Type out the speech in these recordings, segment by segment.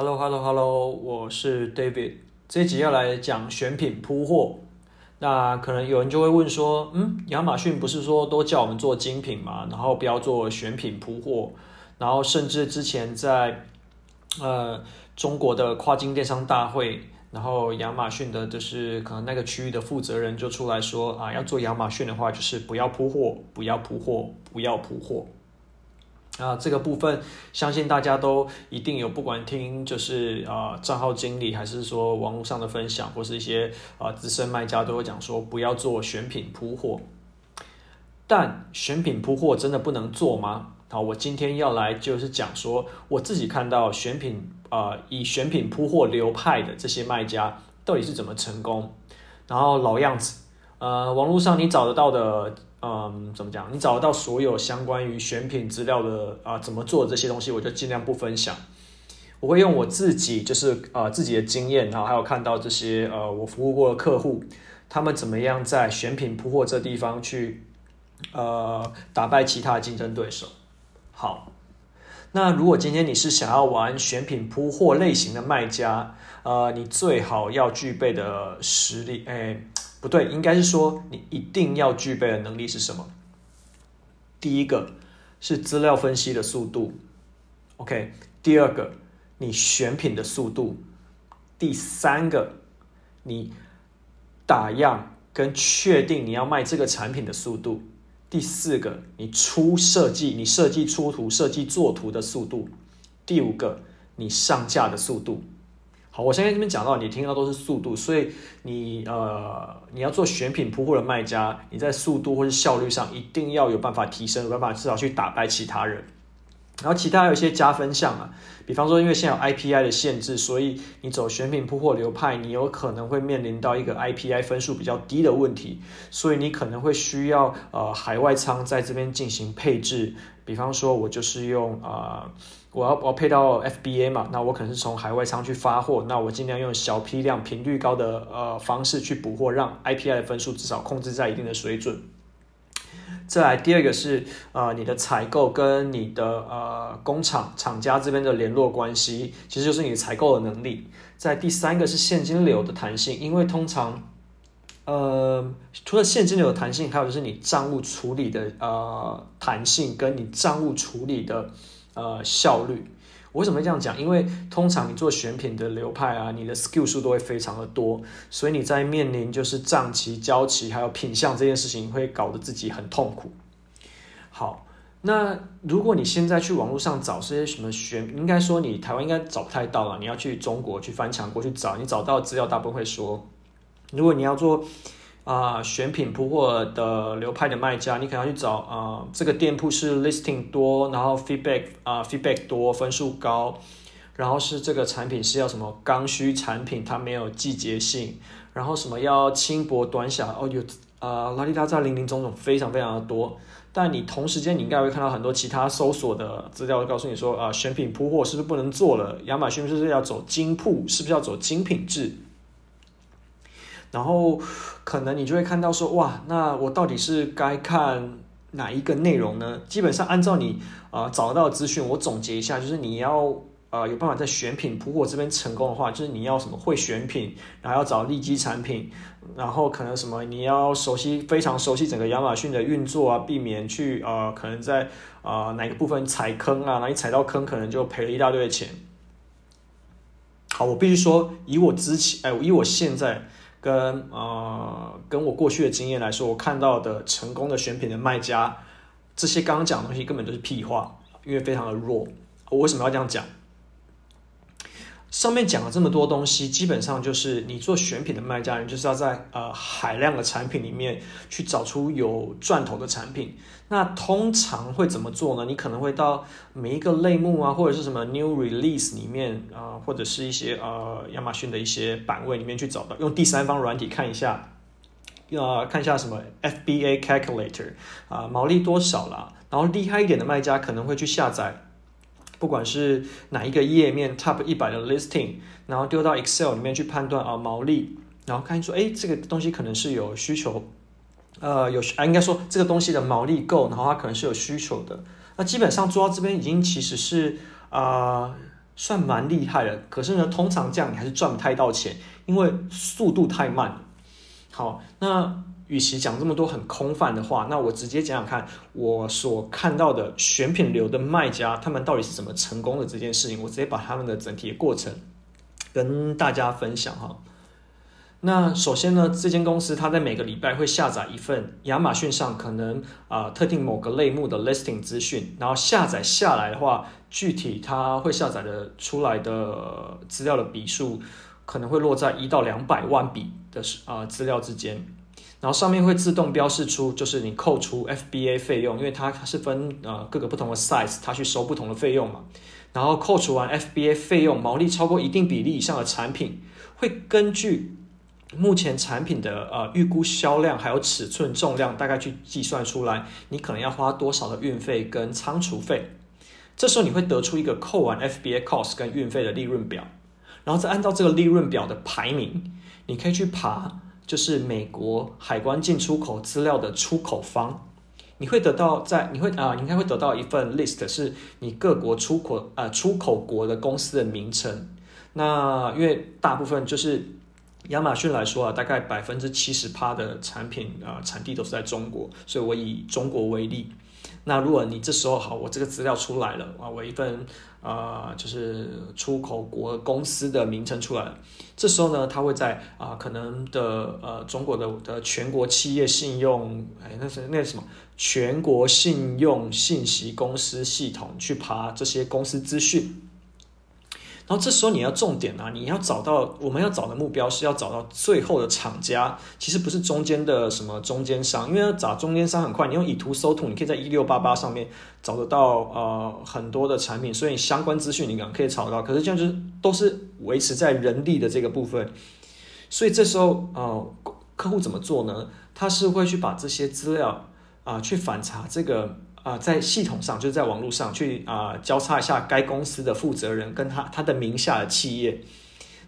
Hello，Hello，Hello，我是 David。这一集要来讲选品铺货。那可能有人就会问说，嗯，亚马逊不是说都叫我们做精品嘛，然后不要做选品铺货，然后甚至之前在呃中国的跨境电商大会，然后亚马逊的就是可能那个区域的负责人就出来说啊，要做亚马逊的话，就是不要铺货，不要铺货，不要铺货。啊，这个部分相信大家都一定有，不管听就是啊账号经理，还是说网络上的分享，或是一些啊资深卖家都会讲说，不要做选品铺货。但选品铺货真的不能做吗？好，我今天要来就是讲说，我自己看到选品啊以选品铺货流派的这些卖家到底是怎么成功。然后老样子，呃，网络上你找得到的。嗯，怎么讲？你找到所有相关于选品资料的啊，怎么做这些东西，我就尽量不分享。我会用我自己就是呃自己的经验，然后还有看到这些呃我服务过的客户，他们怎么样在选品铺货这地方去呃打败其他竞争对手。好，那如果今天你是想要玩选品铺货类型的卖家，呃，你最好要具备的实力，哎。不对，应该是说你一定要具备的能力是什么？第一个是资料分析的速度，OK。第二个，你选品的速度。第三个，你打样跟确定你要卖这个产品的速度。第四个，你出设计，你设计出图、设计作图的速度。第五个，你上架的速度。好，我现在这边讲到，你听到都是速度，所以你呃，你要做选品铺货的卖家，你在速度或是效率上一定要有办法提升，有办法至少去打败其他人。然后其他有一些加分项啊，比方说，因为现有 IPI 的限制，所以你走选品铺货流派，你有可能会面临到一个 IPI 分数比较低的问题，所以你可能会需要呃海外仓在这边进行配置。比方说，我就是用啊、呃，我要我要配到 FBA 嘛，那我可能是从海外仓去发货，那我尽量用小批量、频率高的呃方式去补货，让 IPI 的分数至少控制在一定的水准。再来第二个是呃你的采购跟你的呃工厂厂家这边的联络关系，其实就是你采购的能力。在第三个是现金流的弹性，因为通常。呃，除了现金流的弹性，还有就是你账务处理的呃弹性，跟你账务处理的呃效率。为什么会这样讲？因为通常你做选品的流派啊，你的 skill 数都会非常的多，所以你在面临就是账期、交期还有品相这件事情，会搞得自己很痛苦。好，那如果你现在去网络上找这些什么选，应该说你台湾应该找不太到了，你要去中国去翻墙过去找，你找到资料大部分会说。如果你要做啊、选品铺货的流派的卖家，你可能要去找啊、这个店铺是 listing 多，然后 feedback 啊、feedback 多，分数高，然后是这个产品是要什么刚需产品，它没有季节性，然后什么要轻薄短小，哦有啊拉里拉杂林林总总非常非常的多，但你同时间你应该会看到很多其他搜索的资料，告诉你说啊、选品铺货是不是不能做了？亚马逊是不是要走精铺？是不是要走精品制？然后可能你就会看到说，哇，那我到底是该看哪一个内容呢？基本上按照你啊、找到的资讯，我总结一下，就是你要呃有办法在选品铺货这边成功的话，就是你要什么会选品，然后要找利基产品，然后可能什么你要熟悉非常熟悉整个亚马逊的运作啊，避免去呃可能在啊、哪个部分踩坑啊，哪一踩到坑可能就赔了一大堆的钱。好，我必须说，以我之前哎，以我现在。跟呃，跟我过去的经验来说，我看到的成功的选品的卖家，这些刚刚讲的东西根本就是屁话，因为非常的弱。我为什么要这样讲？上面讲了这么多东西，基本上就是你做选品的卖家，人就是要在呃海量的产品里面去找出有赚头的产品。那通常会怎么做呢？你可能会到每一个类目啊，或者是什么 new release 里面啊、或者是一些呃亚马逊的一些版位里面去找到，用第三方软体看一下，呃看一下什么 FBA calculator 啊、毛利多少啦。然后厉害一点的卖家可能会去下载。不管是哪一个页面 Top 一百的 listing，然后丢到 Excel 里面去判断啊毛利，然后看说，哎，这个东西可能是有需求，呃，有啊，应该说这个东西的毛利够，然后它可能是有需求的。那基本上做到这边已经其实是啊、算蛮厉害的。可是呢，通常这样你还是赚不太到钱，因为速度太慢。好，那与其讲这么多很空泛的话，那我直接讲讲看我所看到的选品流的卖家，他们到底是怎么成功的这件事情，我直接把他们的整体的过程跟大家分享哈。那首先呢，这间公司它在每个礼拜会下载一份亚马逊上可能啊、特定某个类目的 listing 资讯，然后下载下来的话，具体它会下载的出来的资料的笔数可能会落在一到两百万笔的啊、资料之间，然后上面会自动标示出就是你扣除 FBA 费用，因为它是分呃各个不同的 size，它去收不同的费用嘛，然后扣除完 FBA 费用，毛利超过一定比例以上的产品会根据目前产品的呃预估销量还有尺寸重量，大概去计算出来，你可能要花多少的运费跟仓储费。这时候你会得出一个扣完 FBA cost 跟运费的利润表，然后再按照这个利润表的排名，你可以去爬，就是美国海关进出口资料的出口方，你会得到在你会啊、你应该会得到一份 list，是你各国出口啊出口国的公司的名称。那因为大部分就是。亚马逊来说啊，大概百分之七十趴的产品啊、呃、产地都是在中国，所以我以中国为例。那如果你这时候好，我这个资料出来了啊，我一份啊、呃、就是出口国公司的名称出来了，这时候呢，他会在啊、可能的呃中国的的全国企业信用哎那是那是什么全国信用信息公司系统去爬这些公司资讯。然后这时候你要重点啊，你要找到我们要找的目标是要找到最后的厂家，其实不是中间的什么中间商，因为要找中间商很快，你用以图搜图，你可以在一六八八上面找得到呃很多的产品，所以相关资讯你可能可以找到。可是这样就是都是维持在人力的这个部分，所以这时候呃客户怎么做呢？他是会去把这些资料啊、去反查这个。啊、在系统上就是在网络上去啊、交叉一下该公司的负责人跟他他的名下的企业，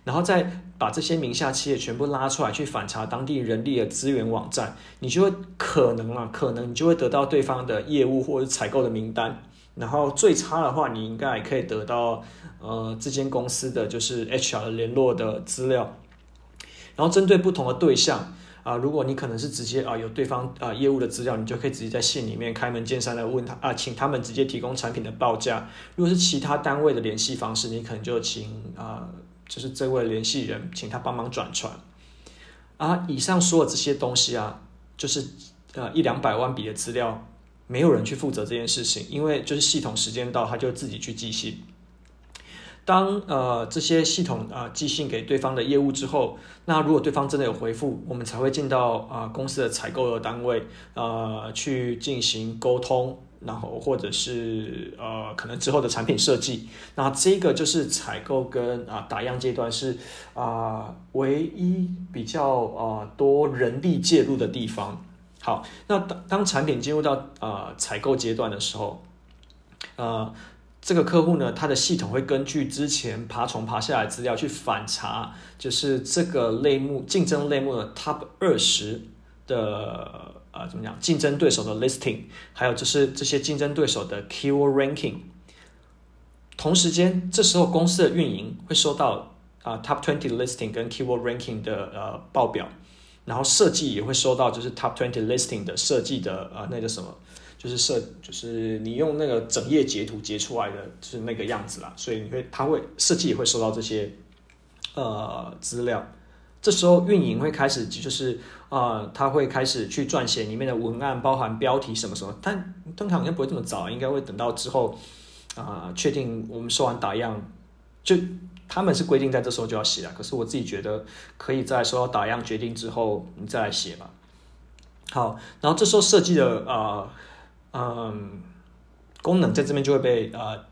然后再把这些名下企业全部拉出来去反查当地人力的资源网站，你就会可能啊，可能你就会得到对方的业务或者采购的名单，然后最差的话，你应该也可以得到呃这间公司的就是 HR 联络的资料，然后针对不同的对象。啊，如果你可能是直接啊有对方啊业务的资料，你就可以直接在信里面开门见山的问他啊，请他们直接提供产品的报价。如果是其他单位的联系方式，你可能就请啊，就是这位联系人，请他帮忙转传。啊，以上所有这些东西啊，就是呃一两百万笔的资料，没有人去负责这件事情，因为就是系统时间到，他就自己去寄信。当呃这些系统啊、呃、寄信给对方的业务之后，那如果对方真的有回复，我们才会进到啊、呃、公司的采购的单位，呃去进行沟通，然后或者是呃可能之后的产品设计。那这个就是采购跟啊、呃、打样阶段是啊、呃、唯一比较啊、呃、多人力介入的地方。好，那当当产品进入到啊、呃、采购阶段的时候，呃。这个客户呢，他的系统会根据之前爬虫爬下来资料去反查，就是这个类目竞争类目的 Top 二十的呃怎么讲竞争对手的 listing，还有就是这些竞争对手的 keyword ranking。同时间，这时候公司的运营会收到啊、Top twenty listing 跟 keyword ranking 的呃报表，然后设计也会收到就是 Top twenty listing 的设计的呃那个什么。就是设，就是你用那个整页截图截出来的，就是那个样子啦。所以你会，他会设计也会收到这些呃资料。这时候运营会开始，就是啊、呃，他会开始去撰写里面的文案，包含标题什么什么。但通常应该不会这么早，应该会等到之后啊，确、定我们收完打样，就他们是规定在这时候就要写了。可是我自己觉得，可以在收到打样决定之后，你再来写吧。好，然后这时候设计的啊。嗯，功能在这边就会被呃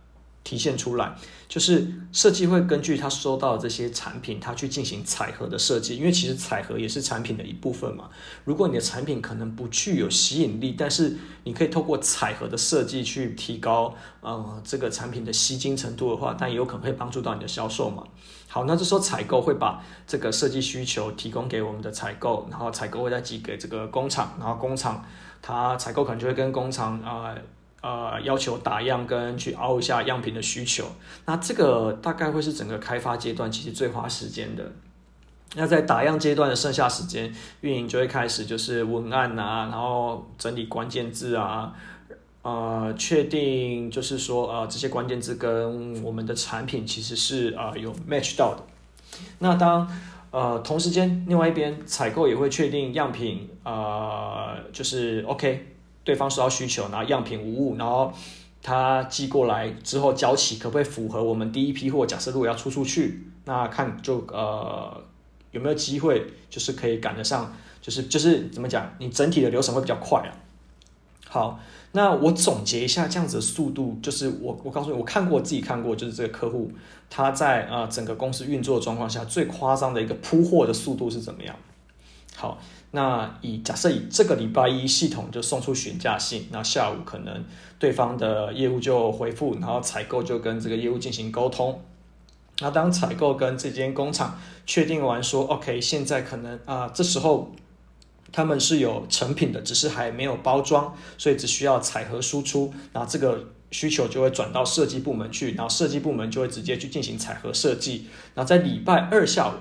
体现出来，就是设计会根据他收到的这些产品，他去进行彩盒的设计，因为其实彩盒也是产品的一部分嘛。如果你的产品可能不具有吸引力，但是你可以透过彩盒的设计去提高呃这个产品的吸睛程度的话，但也有可能会帮助到你的销售嘛。好，那这时候采购会把这个设计需求提供给我们的采购，然后采购会再寄给这个工厂，然后工厂。他采购可能就会跟工厂啊要求打样跟去凹一下样品的需求。那这个大概会是整个开发阶段其实最花时间的。那在打样阶段的剩下时间，运营就会开始就是文案啊，然后整理关键字啊，呃，确定就是说呃这些关键字跟我们的产品其实是啊、有 match 到的。那当呃同时间另外一边采购也会确定样品呃就是 OK，对方收到需求，然后样品无误，然后他寄过来之后交期可不可以符合我们第一批货？假设如果要出出去，那看就呃。有没有机会，就是可以赶得上，就是就是怎么讲，你整体的流程会比较快啊。好，那我总结一下这样子的速度，就是我我告诉你，我看过自己看过，就是这个客户他在啊、整个公司运作的状况下最夸张的一个铺货的速度是怎么样？好，那以假设以这个礼拜一系统就送出询价信，那下午可能对方的业务就回复，然后采购就跟这个业务进行沟通。那当采购跟这间工厂确定完说，OK，现在可能啊、这时候他们是有成品的，只是还没有包装，所以只需要采核输出，然后这个需求就会转到设计部门去，然后设计部门就会直接去进行采合设计，然后在礼拜二下午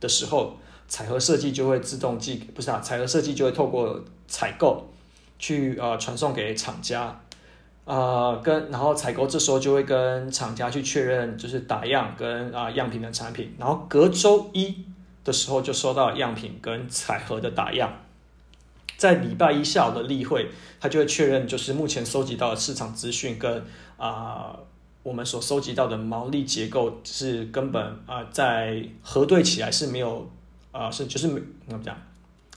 的时候，采核设计就会自动寄，不是啊，采核设计就会透过采购去呃传送给厂家。呃，跟然后采购这时候就会跟厂家去确认，就是打样跟啊、样品的产品，然后隔周一的时候就收到样品跟采核的打样，在礼拜一下午的例会，他就会确认，就是目前收集到的市场资讯跟啊、我们所收集到的毛利结构是根本啊、在核对起来是没有、呃、是就是没怎么讲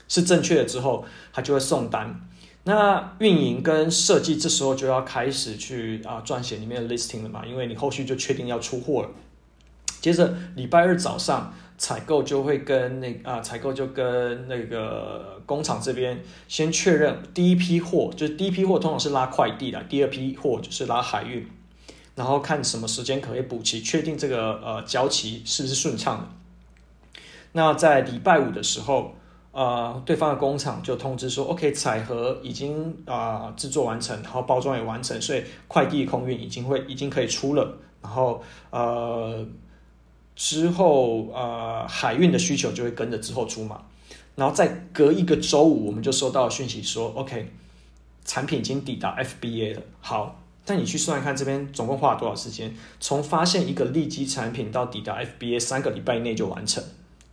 是正确的之后，他就会送单。那运营跟设计这时候就要开始去啊撰写里面的 listing 了嘛，因为你后续就确定要出货了。接着礼拜二早上，采购就会跟那啊采购就跟那个工厂这边先确认第一批货，就是第一批货通常是拉快递的，第二批货就是拉海运，然后看什么时间可以补齐，确定这个呃交期是不是顺畅的。那在礼拜五的时候。呃，对方的工厂就通知说，OK，彩盒已经啊、制作完成，然后包装也完成，所以快递空运已经会已经可以出了。然后呃之后呃海运的需求就会跟着之后出嘛。然后再隔一个周五，我们就收到讯息说，OK，产品已经抵达 FBA 了。好，但你去算一看这边总共花了多少时间？从发现一个利基产品到抵达 FBA，三个礼拜内就完成。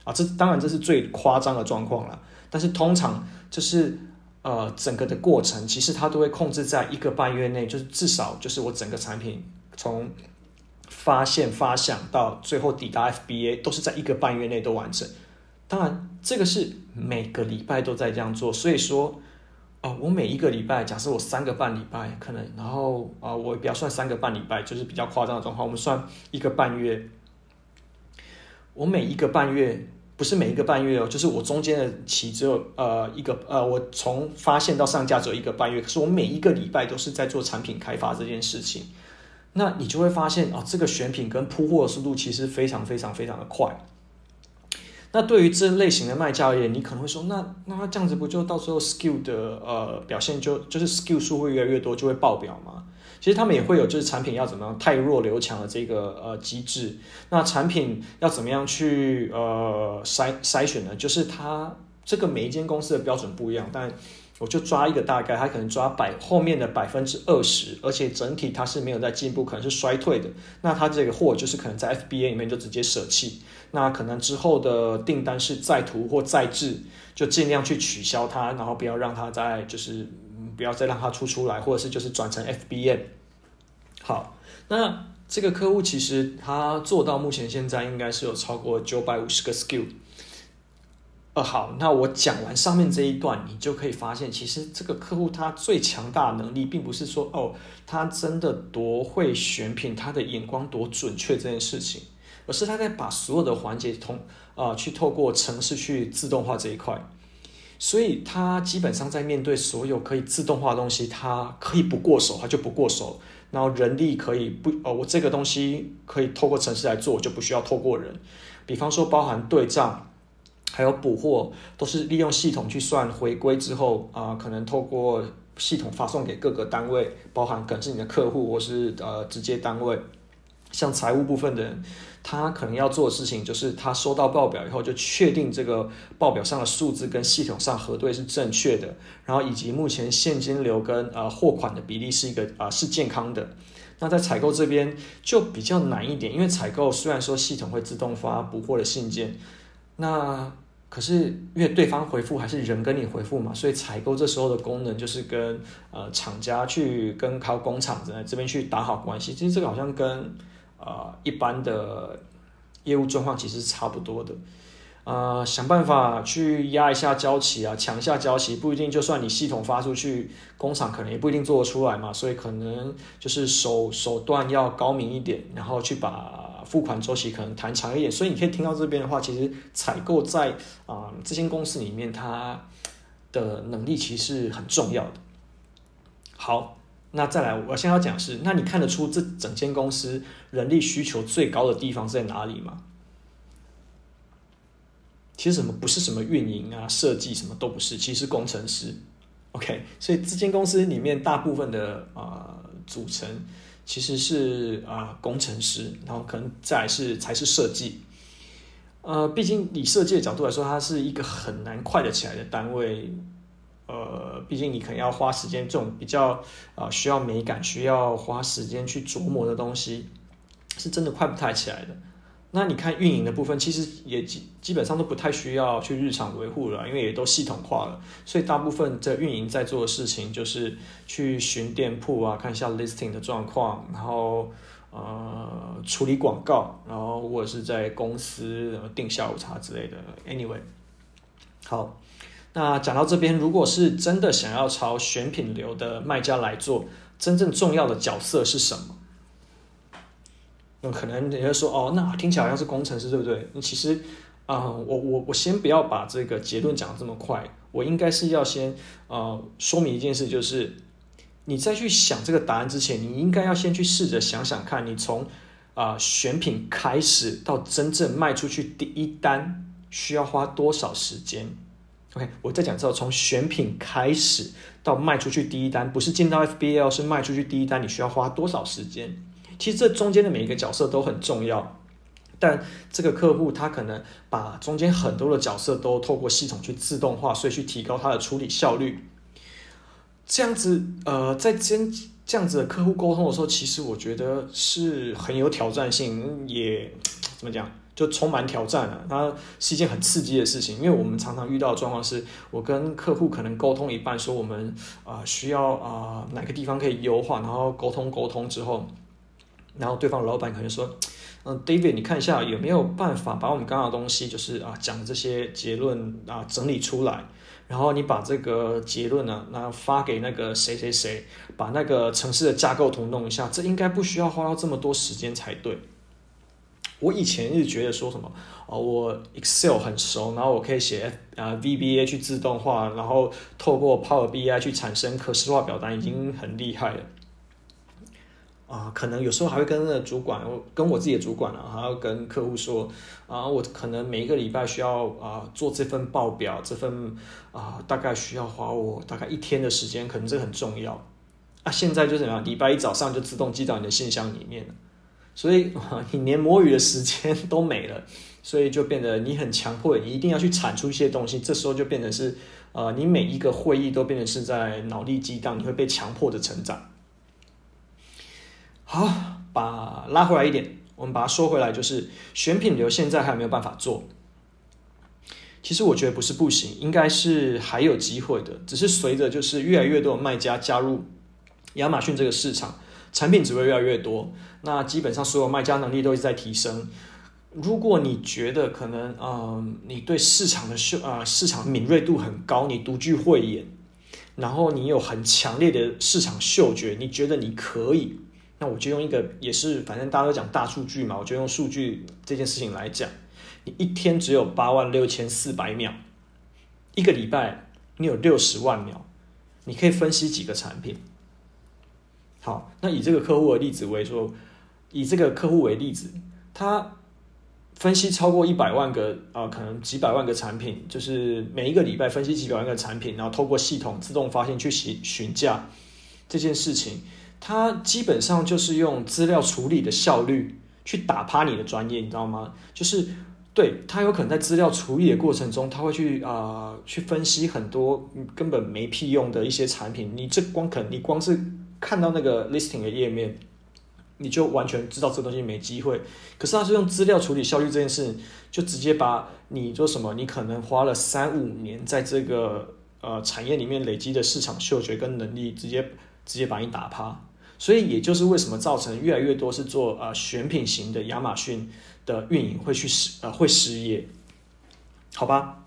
啊，这当然这是最夸张的状况了，但是通常就是呃整个的过程，其实它都会控制在一个半月内，就是至少就是我整个产品从发现发想到最后抵达 FBA 都是在一个半月内都完成。当然这个是每个礼拜都在这样做，所以说哦、呃，我每一个礼拜，假设我三个半礼拜可能，然后啊、我不要算三个半礼拜，就是比较夸张的状况，我们算一个半月。我每一个半月，不是每一个半月哦，就是我中间的期只有呃一个呃，我从发现到上架只有一个半月，可是我每一个礼拜都是在做产品开发这件事情，那你就会发现啊、哦，这个选品跟铺货的速度其实非常非常非常的快。那对于这类型的卖家而言，你可能会说，那那他这样子不就到时候 skill 的呃表现就就是 skill 数会越来越多，就会爆表吗？其实他们也会有，就是产品要怎么样太弱留强的这个呃机制。那产品要怎么样去呃筛筛选呢？就是它这个每一间公司的标准不一样，但我就抓一个大概，它可能抓百后面的百分之二十，而且整体它是没有在进步，可能是衰退的。那它这个货就是可能在 FBA 里面就直接舍弃。那可能之后的订单是再图或再制，就尽量去取消它，然后不要让它再就是。不要再让它出出来，或者是就是转成 FBM。好，那这个客户其实他做到目前现在应该是有超过九百五十个 SKU。呃，好，那我讲完上面这一段，你就可以发现，其实这个客户他最强大的能力，并不是说哦，他真的多会选品，他的眼光多准确这件事情，而是他在把所有的环节通啊、去透过程式去自动化这一块。所以他基本上在面对所有可以自动化的东西，他可以不过手，他就不过手。然后人力可以不哦，我这个东西可以透过程式来做，就不需要透过人。比方说，包含对账，还有补货，都是利用系统去算回归之后啊、可能透过系统发送给各个单位，包含可能是你的客户或是呃直接单位。像财务部分的人，他可能要做的事情就是，他收到报表以后就确定这个报表上的数字跟系统上核对是正确的，然后以及目前现金流跟呃货款的比例是一个啊、呃、是健康的。那在采购这边就比较难一点，因为采购虽然说系统会自动发补货的信件，那可是因为对方回复还是人跟你回复嘛，所以采购这时候的功能就是跟呃厂家去跟靠工厂在这边去打好关系。其实这个好像跟呃，一般的业务状况其实是差不多的，呃，想办法去压一下交期啊，抢一下交期，不一定就算你系统发出去，工厂可能也不一定做得出来嘛，所以可能就是手手段要高明一点，然后去把付款周期可能谈长一点。所以你可以听到这边的话，其实采购在啊、这间公司里面，它的能力其实很重要的。好。那再来，我先要讲是，那你看得出这整间公司人力需求最高的地方是在哪里吗？其实什么不是什么运营啊、设计什么都不是，其实工程师。OK，所以这间公司里面大部分的啊、组成其实是啊、工程师，然后可能再来是才是设计。呃，毕竟以设计的角度来说，它是一个很难快得起来的单位。呃，毕竟你可能要花时间，这种比较啊、需要美感、需要花时间去琢磨的东西，是真的快不太起来的。那你看运营的部分，其实也基基本上都不太需要去日常维护了，因为也都系统化了。所以大部分的运营在做的事情，就是去巡店铺啊，看一下 listing 的状况，然后呃处理广告，然后或者是在公司订下午茶之类的。Anyway，好。那讲到这边，如果是真的想要朝选品流的卖家来做，真正重要的角色是什么？那可能人家说，哦，那听起来好像是工程师，对不对？那其实，啊、我我我先不要把这个结论讲这么快，我应该是要先呃说明一件事，就是你在去想这个答案之前，你应该要先去试着想想看，你从啊、选品开始到真正卖出去第一单，需要花多少时间？OK，我再讲之后，从选品开始到卖出去第一单，不是进到 FBL，是卖出去第一单，你需要花多少时间？其实这中间的每一个角色都很重要，但这个客户他可能把中间很多的角色都透过系统去自动化，所以去提高他的处理效率。这样子，呃，在跟这样子的客户沟通的时候，其实我觉得是很有挑战性，也怎么讲？就充满挑战了，它是一件很刺激的事情，因为我们常常遇到的状况是，我跟客户可能沟通一半，说我们啊、需要啊、哪个地方可以优化，然后沟通沟通之后，然后对方老板可能说，嗯，David，你看一下有没有办法把我们刚刚的东西，就是啊讲的这些结论啊整理出来，然后你把这个结论呢，那发给那个谁谁谁，把那个城市的架构图弄一下，这应该不需要花到这么多时间才对。我以前是觉得说什么哦，我 Excel 很熟，然后我可以写啊 VBA 去自动化，然后透过 Power BI 去产生可视化表单，已经很厉害了。啊、可能有时候还会跟那个主管，我跟我自己的主管啊，还要跟客户说啊，我可能每一个礼拜需要啊做这份报表，这份啊大概需要花我大概一天的时间，可能这很重要。啊，现在就怎么样？礼拜一早上就自动寄到你的信箱里面了。所以你连摸鱼的时间都没了，所以就变得你很强迫，你一定要去产出一些东西。这时候就变成是，呃，你每一个会议都变成是在脑力激荡，你会被强迫的成长。好，把拉回来一点，我们把它说回来，就是选品流现在还没有办法做？其实我觉得不是不行，应该是还有机会的，只是随着就是越来越多的卖家加入亚马逊这个市场。产品只会越来越多，那基本上所有卖家能力都一直在提升。如果你觉得可能，嗯、呃，你对市场的嗅啊、呃、市场敏锐度很高，你独具慧眼，然后你有很强烈的市场嗅觉，你觉得你可以，那我就用一个也是反正大家都讲大数据嘛，我就用数据这件事情来讲，你一天只有八万六千四百秒，一个礼拜你有六十万秒，你可以分析几个产品。好，那以这个客户的例子为说，以这个客户为例子，他分析超过一百万个啊、可能几百万个产品，就是每一个礼拜分析几百万个产品，然后透过系统自动发现去询询价这件事情，他基本上就是用资料处理的效率去打趴你的专业，你知道吗？就是对他有可能在资料处理的过程中，他会去啊、去分析很多根本没屁用的一些产品，你这光可能你光是看到那个 listing 的页面。你就完全知道这个东西没机会，可是他是用资料处理效率这件事，就直接把你做什么，你可能花了三五年在这个呃产业里面累积的市场嗅觉跟能力，直接直接把你打趴。所以也就是为什么造成越来越多是做呃选品型的亚马逊的运营会去失呃会失业，好吧？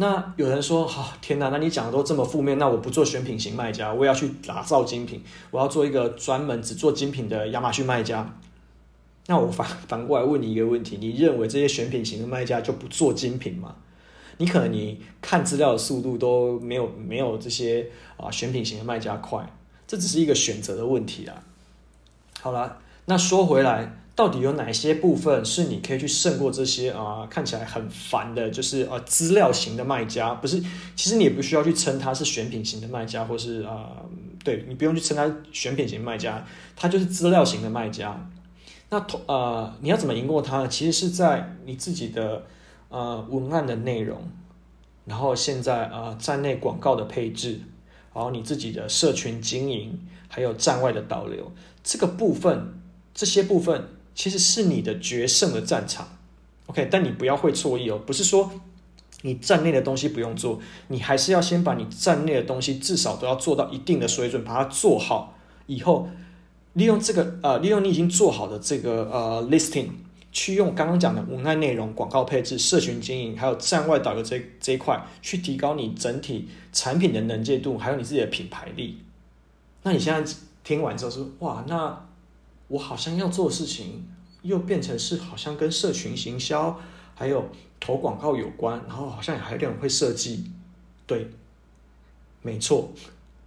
那有人说，好、哦、天哪，那你讲的都这么负面，那我不做选品型卖家，我也要去打造精品，我要做一个专门只做精品的亚马逊卖家。那我反 反过来问你一个问题，你认为这些选品型的卖家就不做精品吗？你可能你看资料的速度都没有没有这些啊选品型的卖家快，这只是一个选择的问题啊。好了，那说回来。到底有哪些部分是你可以去胜过这些啊、看起来很烦的，就是呃资料型的卖家，不是？其实你也不需要去称他是选品型的卖家，或是啊、呃，对你不用去称他选品型卖家，他就是资料型的卖家。那同呃，你要怎么赢过他呢？其实是在你自己的呃文案的内容，然后现在呃站内广告的配置，然后你自己的社群经营，还有站外的导流这个部分，这些部分。其实是你的决胜的战场，OK，但你不要会错意哦，不是说你站内的东西不用做，你还是要先把你站内的东西至少都要做到一定的水准，把它做好以后，利用这个呃，利用你已经做好的这个呃 listing，去用刚刚讲的文案内容、广告配置、社群经营，还有站外导流这这一块，去提高你整体产品的能见度，还有你自己的品牌力。那你现在听完之后说，哇，那。我好像要做的事情，又变成是好像跟社群行销还有投广告有关，然后好像还有点会设计，对，没错。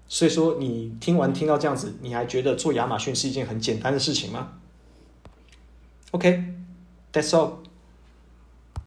所以说你听完听到这样子，你还觉得做亚马逊是一件很简单的事情吗？OK，that's all。